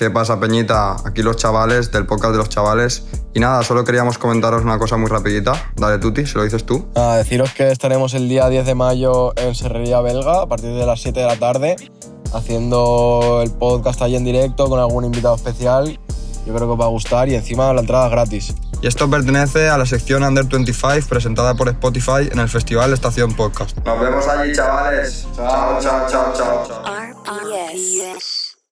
¿Qué pasa, Peñita? Aquí los chavales del podcast de los chavales. Y nada, solo queríamos comentaros una cosa muy rapidita. Dale, Tuti, si lo dices tú. Nada, deciros que estaremos el día 10 de mayo en Serrería Belga a partir de las 7 de la tarde haciendo el podcast ahí en directo con algún invitado especial. Yo creo que os va a gustar y encima la entrada es gratis. Y esto pertenece a la sección Under 25 presentada por Spotify en el Festival Estación Podcast. Nos vemos allí, chavales. Chao, chao, chao, chao. RPS.